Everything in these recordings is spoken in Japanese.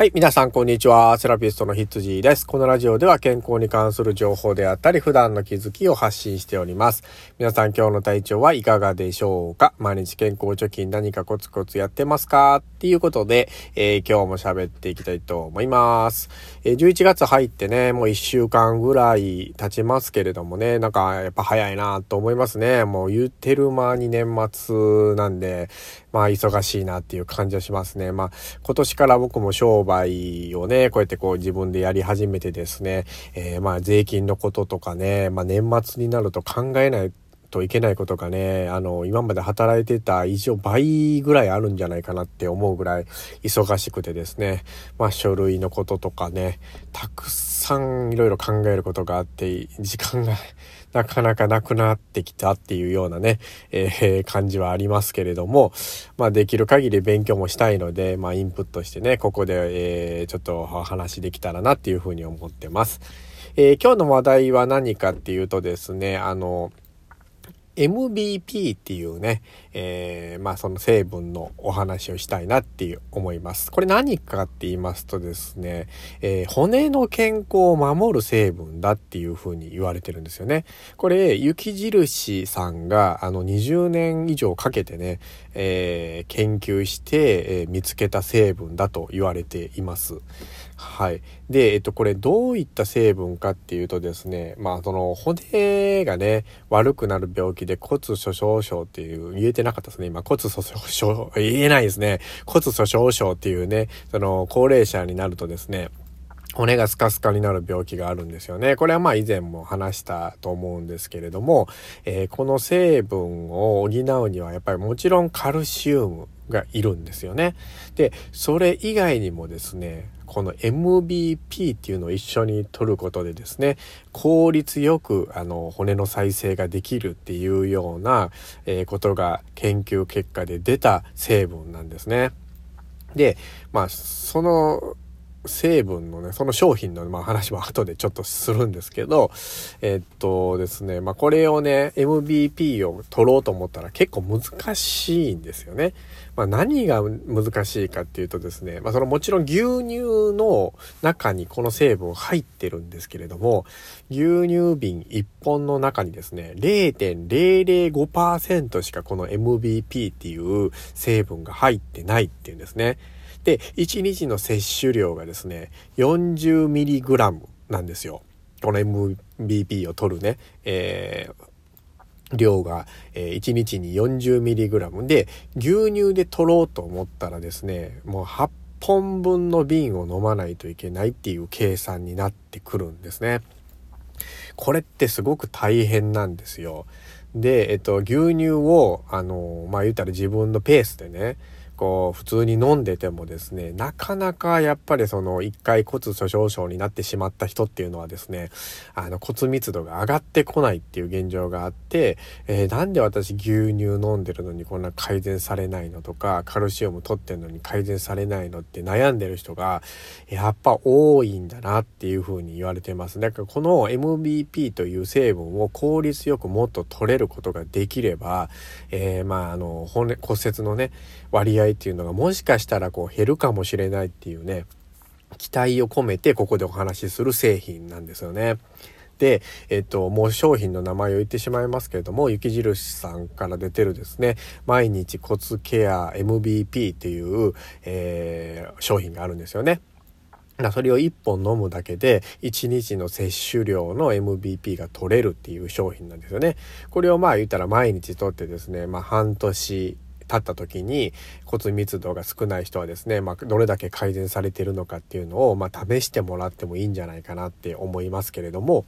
はい、皆さんこんにちは。セラピストのヒッツジーです。このラジオでは健康に関する情報であったり、普段の気づきを発信しております。皆さん今日の体調はいかがでしょうか？毎日健康貯金何かコツコツやってますか？っていうことで、えー、今日も喋っていきたいと思います。えー、11月入ってね、もう1週間ぐらい経ちますけれどもね、なんかやっぱ早いなと思いますね。もう言ってる間に年末なんで、まあ忙しいなっていう感じはしますね。まあ今年から僕も商売をね、こうやってこう自分でやり始めてですね、えー、まあ税金のこととかね、まあ年末になると考えないといけないことがね、あの、今まで働いてた以上倍ぐらいあるんじゃないかなって思うぐらい忙しくてですね、まあ書類のこととかね、たくさんいろいろ考えることがあって、時間が なかなかなくなってきたっていうようなね、えー、感じはありますけれども、まあできる限り勉強もしたいので、まあインプットしてね、ここで、えー、ちょっと話できたらなっていうふうに思ってます。えー、今日の話題は何かっていうとですね、あの、MVP っていうね、えー、まあその成分のお話をしたいなっていう思います。これ何かって言いますとですね、えー、骨の健康を守る成分だっていうふうに言われてるんですよね。これ、雪印さんがあの20年以上かけてね、えー、研究して、え見つけた成分だと言われています。はい。で、えっと、これどういった成分かっていうとですね、まあ、その骨がね、悪くなる病気で骨粗鬆症っていう、言えてなかったですね。今、骨粗鬆症、言えないですね。骨粗鬆症っていうね、その高齢者になるとですね、骨がスカスカになる病気があるんですよね。これはまあ以前も話したと思うんですけれども、えー、この成分を補うにはやっぱりもちろんカルシウムがいるんですよね。で、それ以外にもですね、この MBP っていうのを一緒に取ることでですね、効率よくあの骨の再生ができるっていうような、えー、ことが研究結果で出た成分なんですね。で、まあ、その成分のね、その商品の、まあ、話も後でちょっとするんですけど、えっとですね、まあ、これをね、MVP を取ろうと思ったら結構難しいんですよね。まあ、何が難しいかっていうとですね、まあ、そのもちろん牛乳の中にこの成分入ってるんですけれども、牛乳瓶1本の中にですね、0.005%しかこの MVP っていう成分が入ってないっていうんですね。で、1日の摂取量がですね、40mg なんですよ。この MVP を取るね、えー、量が、えー、1日に 40mg で、牛乳で取ろうと思ったらですね、もう8本分の瓶を飲まないといけないっていう計算になってくるんですね。これってすごく大変なんですよ。で、えっと、牛乳を、あの、まあ、言ったら自分のペースでね、こう、普通に飲んでてもですね、なかなかやっぱりその一回骨粗鬆症になってしまった人っていうのはですね、あの骨密度が上がってこないっていう現状があって、えー、なんで私牛乳飲んでるのにこんな改善されないのとか、カルシウム取ってんのに改善されないのって悩んでる人がやっぱ多いんだなっていうふうに言われてます。だからこの MVP という成分を効率よくもっと取れることができれば、えー、まああの骨骨折のね、割合っていうのがもしかしたらこう減るかもしれないっていうね、期待を込めてここでお話しする製品なんですよね。で、えっと、もう商品の名前を言ってしまいますけれども、雪印さんから出てるですね、毎日骨ケア MBP っていう、えー、商品があるんですよね。それを1本飲むだけで1日の摂取量の MVP が取れるっていう商品なんですよね。これをまあ言ったら毎日取ってですね、まあ半年経った時に骨密度が少ない人はですね、まあ、どれだけ改善されているのかっていうのを、まあ、試してもらってもいいんじゃないかなって思いますけれども、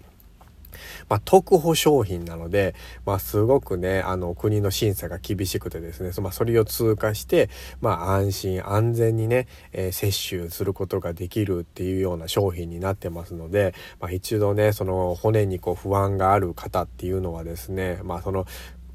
まあ、特保商品なので、まあ、すごくね、あの、国の審査が厳しくてですね、まあ、それを通過して、まあ、安心安全にね、えー、摂取することができるっていうような商品になってますので、まあ、一度ね、その骨にこう不安がある方っていうのはですね、まあ、その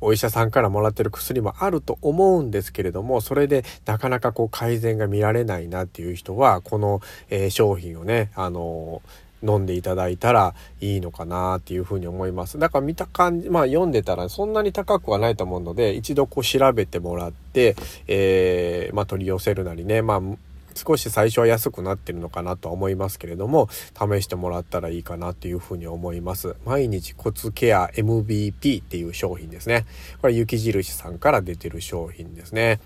お医者さんからもらってる薬もあると思うんですけれども、それでなかなかこう改善が見られないなっていう人は、この、えー、商品をね、あの、飲んでいただいたらいいのかなっていうふうに思います。だから見た感じ、まあ読んでたらそんなに高くはないと思うので、一度こう調べてもらって、えー、まあ取り寄せるなりね、まあ少し最初は安くなってるのかなとは思いますけれども、試してもらったらいいかなっていうふうに思います。毎日骨ケア MVP っていう商品ですね。これ雪印さんから出てる商品ですね。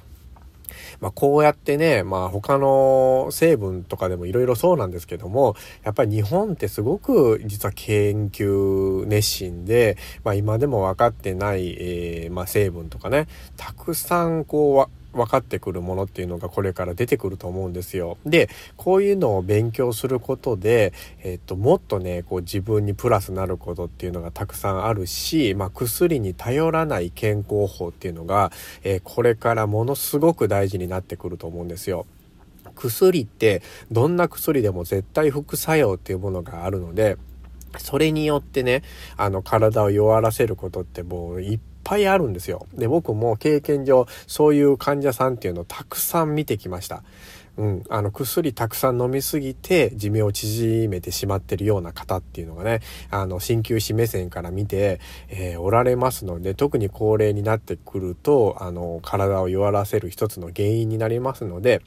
まあ、こうやってね、まあ、他の成分とかでもいろいろそうなんですけども、やっぱり日本ってすごく実は研究熱心で、まあ、今でも分かってない、えー、まあ、成分とかね、たくさんこう、分かってくるものっていうのがこれから出てくると思うんですよ。で、こういうのを勉強することで、えっと、もっとね、こう自分にプラスなることっていうのがたくさんあるし、まあ、薬に頼らない健康法っていうのが、えー、これからものすごく大事になってくると思うんですよ。薬ってどんな薬でも絶対副作用っていうものがあるので、それによってね、あの体を弱らせることってもういっぱいあるんですよ。で、僕も経験上、そういう患者さんっていうのをたくさん見てきました。うん、あの薬たくさん飲みすぎて寿命を縮めてしまってるような方っていうのがねあの鍼灸師目線から見て、えー、おられますので特に高齢になってくるとあの体を弱らせる一つの原因になりますので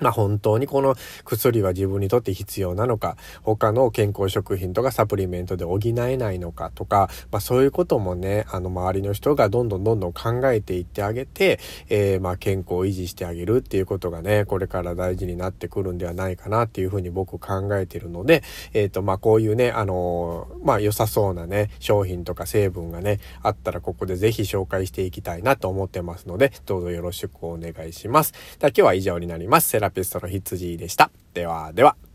まあ本当にこの薬は自分にとって必要なのか、他の健康食品とかサプリメントで補えないのかとか、まあそういうこともね、あの周りの人がどんどんどんどん考えていってあげて、えー、ま健康を維持してあげるっていうことがね、これから大事になってくるんではないかなっていうふうに僕考えてるので、えっ、ー、とまこういうね、あのー、まあ良さそうなね、商品とか成分がね、あったらここでぜひ紹介していきたいなと思ってますので、どうぞよろしくお願いします。では今日は以上になります。ラピストの羊でした。ではでは。